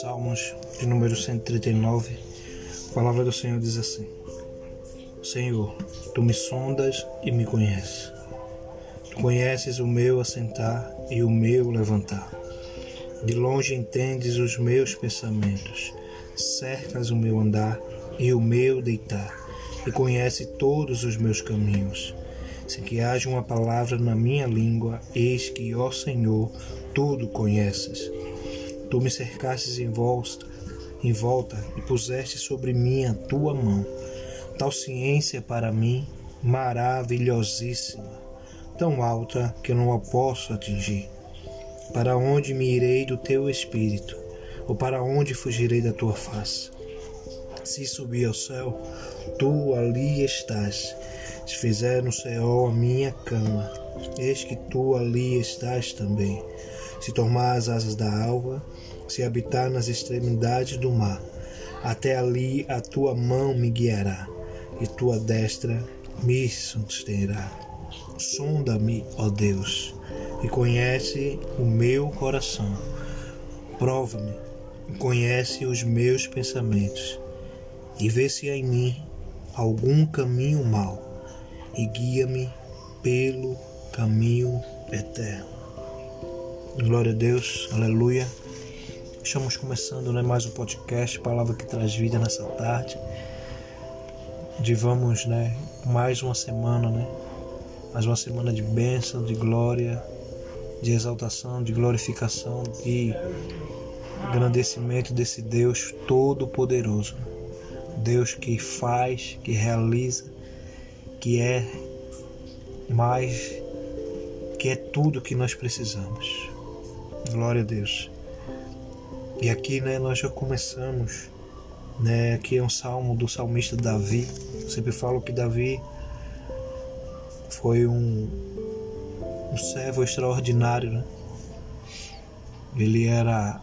Salmos de número 139, a palavra do Senhor diz assim: Senhor, tu me sondas e me conheces. Tu conheces o meu assentar e o meu levantar. De longe entendes os meus pensamentos, cercas o meu andar e o meu deitar, e conhece todos os meus caminhos. Se que haja uma palavra na minha língua, eis que, ó Senhor, tudo conheces. Tu me cercastes em volta, em volta e puseste sobre mim a tua mão. Tal ciência para mim maravilhosíssima, tão alta que não a posso atingir. Para onde me irei do teu espírito, ou para onde fugirei da tua face? Se subir ao céu, tu ali estás. Se fizer no céu a minha cama, eis que tu ali estás também. Se tomar as asas da alva, se habitar nas extremidades do mar, até ali a tua mão me guiará e tua destra me susterá. Sonda-me, ó Deus, e conhece o meu coração. Prova-me conhece os meus pensamentos, e vê se há em mim algum caminho mau, e guia-me pelo caminho eterno. Glória a Deus, aleluia. Estamos começando né, mais um podcast, Palavra que traz vida nessa tarde. De vamos, né, mais uma semana, né? Mais uma semana de bênção, de glória, de exaltação, de glorificação, de engrandecimento desse Deus todo-poderoso. Deus que faz, que realiza, que é mais, que é tudo que nós precisamos. Glória a Deus. E aqui, né, nós já começamos, né, aqui é um salmo do salmista Davi. Eu sempre falo que Davi foi um, um servo extraordinário, né? Ele era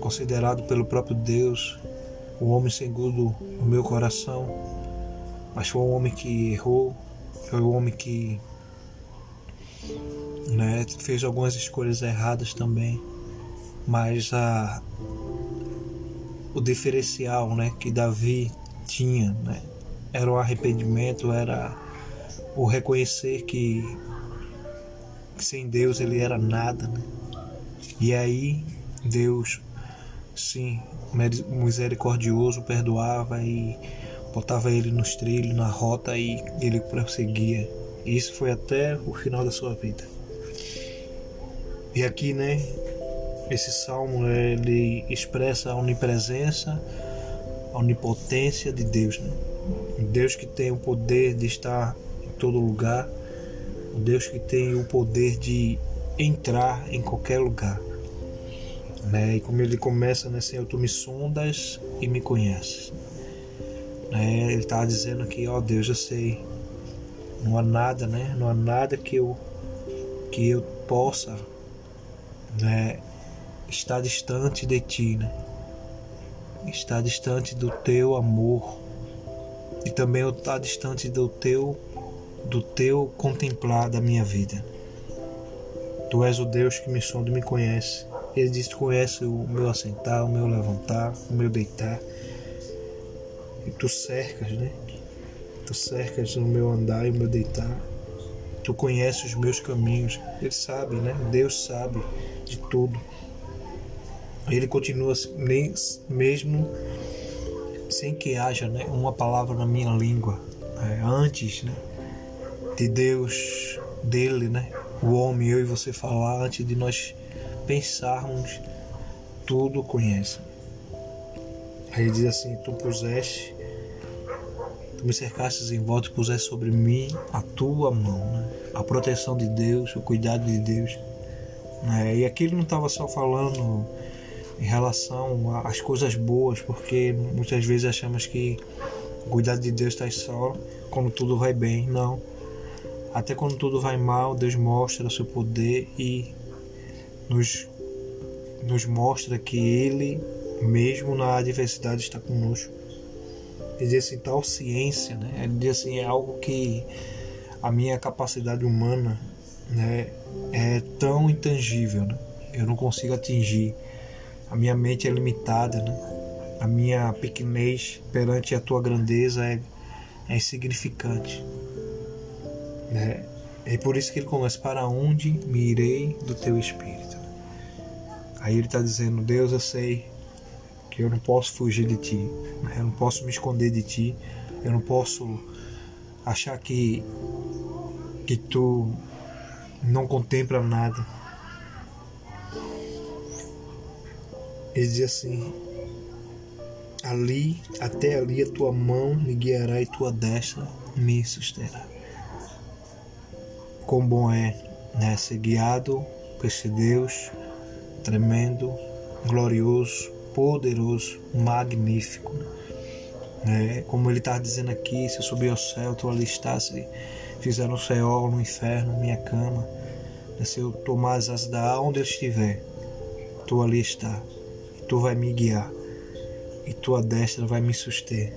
considerado pelo próprio Deus o homem segundo o meu coração, mas foi um homem que errou, foi um homem que né, fez algumas escolhas erradas também mas a o diferencial né, que Davi tinha né, era o arrependimento, era o reconhecer que, que sem Deus ele era nada. Né? E aí Deus, sim, misericordioso, perdoava e botava ele nos trilhos, na rota e ele prosseguia. Isso foi até o final da sua vida. E aqui, né, esse salmo ele expressa a onipresença, a onipotência de Deus. Né? Deus que tem o poder de estar em todo lugar, Deus que tem o poder de entrar em qualquer lugar. Né? E como ele começa, né, Senhor, tu me sondas e me conheces. Né? Ele está dizendo que, ó Deus, eu sei, não há nada, né? Não há nada que eu que eu possa, né, está distante de ti, né? Está distante do teu amor e também está distante do teu do teu contemplar da minha vida. Tu és o Deus que me sonda e me conhece. Ele diz conhece o meu assentar, o meu levantar, o meu deitar. E tu cercas, né? Tu cercas o meu andar e o meu deitar. Tu conheces os meus caminhos. Ele sabe, né? Deus sabe de tudo ele continua nem, mesmo sem que haja né, uma palavra na minha língua é, antes né, de Deus dele né o homem eu e você falar antes de nós pensarmos tudo conhece aí diz assim tu puseste tu me cercastes em volta e puseste sobre mim a tua mão né? a proteção de Deus o cuidado de Deus né? e aqui ele não estava só falando em relação às coisas boas, porque muitas vezes achamos que o cuidado de Deus está só quando tudo vai bem. Não. Até quando tudo vai mal, Deus mostra o seu poder e nos, nos mostra que Ele, mesmo na adversidade, está conosco. Ele diz assim, tal ciência, né? Ele diz assim, é algo que a minha capacidade humana né, é tão intangível, né? eu não consigo atingir. A minha mente é limitada, né? a minha pequenez perante a tua grandeza é, é insignificante. Né? É por isso que ele começa: Para onde me irei do teu espírito? Aí ele está dizendo: Deus, eu sei que eu não posso fugir de ti, né? eu não posso me esconder de ti, eu não posso achar que, que tu não contempla nada. Ele diz assim: Ali, até ali, a tua mão me guiará e tua destra me susterá. Quão bom é né, ser guiado por esse Deus tremendo, glorioso, poderoso, magnífico. Né? Como ele está dizendo aqui: se eu subir ao céu, tu ali estás. Se fizer no céu, no inferno, minha cama. Né? Se eu tomar as asas da onde eu estiver, tu ali está. E tu vai me guiar e tua destra vai me suster.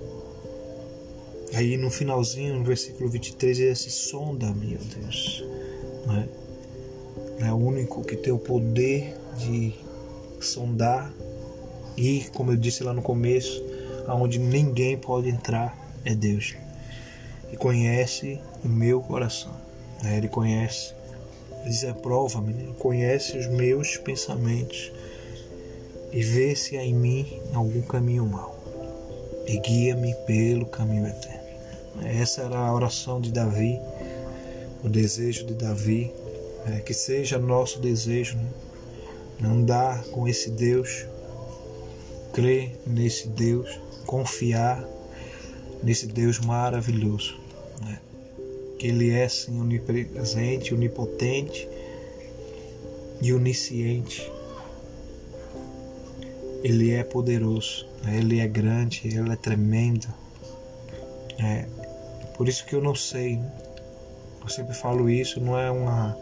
Aí no finalzinho, no versículo 23, ele se sonda, meu Deus. Né? É o único que tem o poder de sondar e, como eu disse lá no começo, aonde ninguém pode entrar é Deus. E conhece o meu coração. Né? Ele conhece. Ele diz, prova-me, né? conhece os meus pensamentos e vê se há em mim algum caminho mau e guia-me pelo caminho eterno. Essa era a oração de Davi, o desejo de Davi, é, que seja nosso desejo, né? andar com esse Deus, crer nesse Deus, confiar nesse Deus maravilhoso, né? que Ele é sim onipresente, onipotente e onisciente ele é poderoso, né? Ele é grande, Ele é tremendo. É, por isso que eu não sei. Né? Eu sempre falo isso, não é uma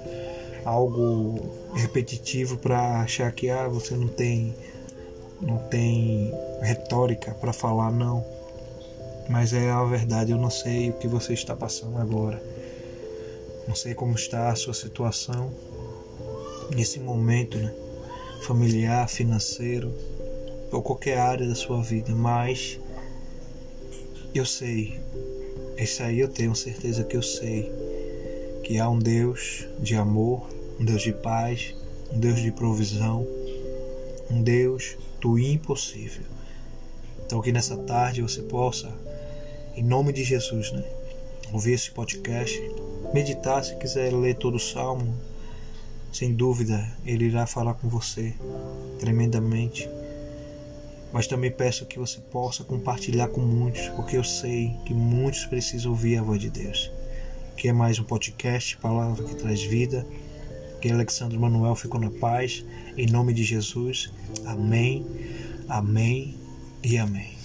algo repetitivo para achar que ah, você não tem não tem retórica para falar não. Mas é a verdade, eu não sei o que você está passando agora. Não sei como está a sua situação nesse momento, né? Familiar, financeiro, ou qualquer área da sua vida, mas eu sei, isso aí eu tenho certeza que eu sei, que há um Deus de amor, um Deus de paz, um Deus de provisão, um Deus do impossível. Então que nessa tarde você possa, em nome de Jesus, né, ouvir esse podcast, meditar se quiser ler todo o salmo, sem dúvida ele irá falar com você tremendamente mas também peço que você possa compartilhar com muitos, porque eu sei que muitos precisam ouvir a voz de Deus. Que é mais um podcast, palavra que traz vida. Que Alexandre Manuel ficou na paz. Em nome de Jesus. Amém, amém e amém.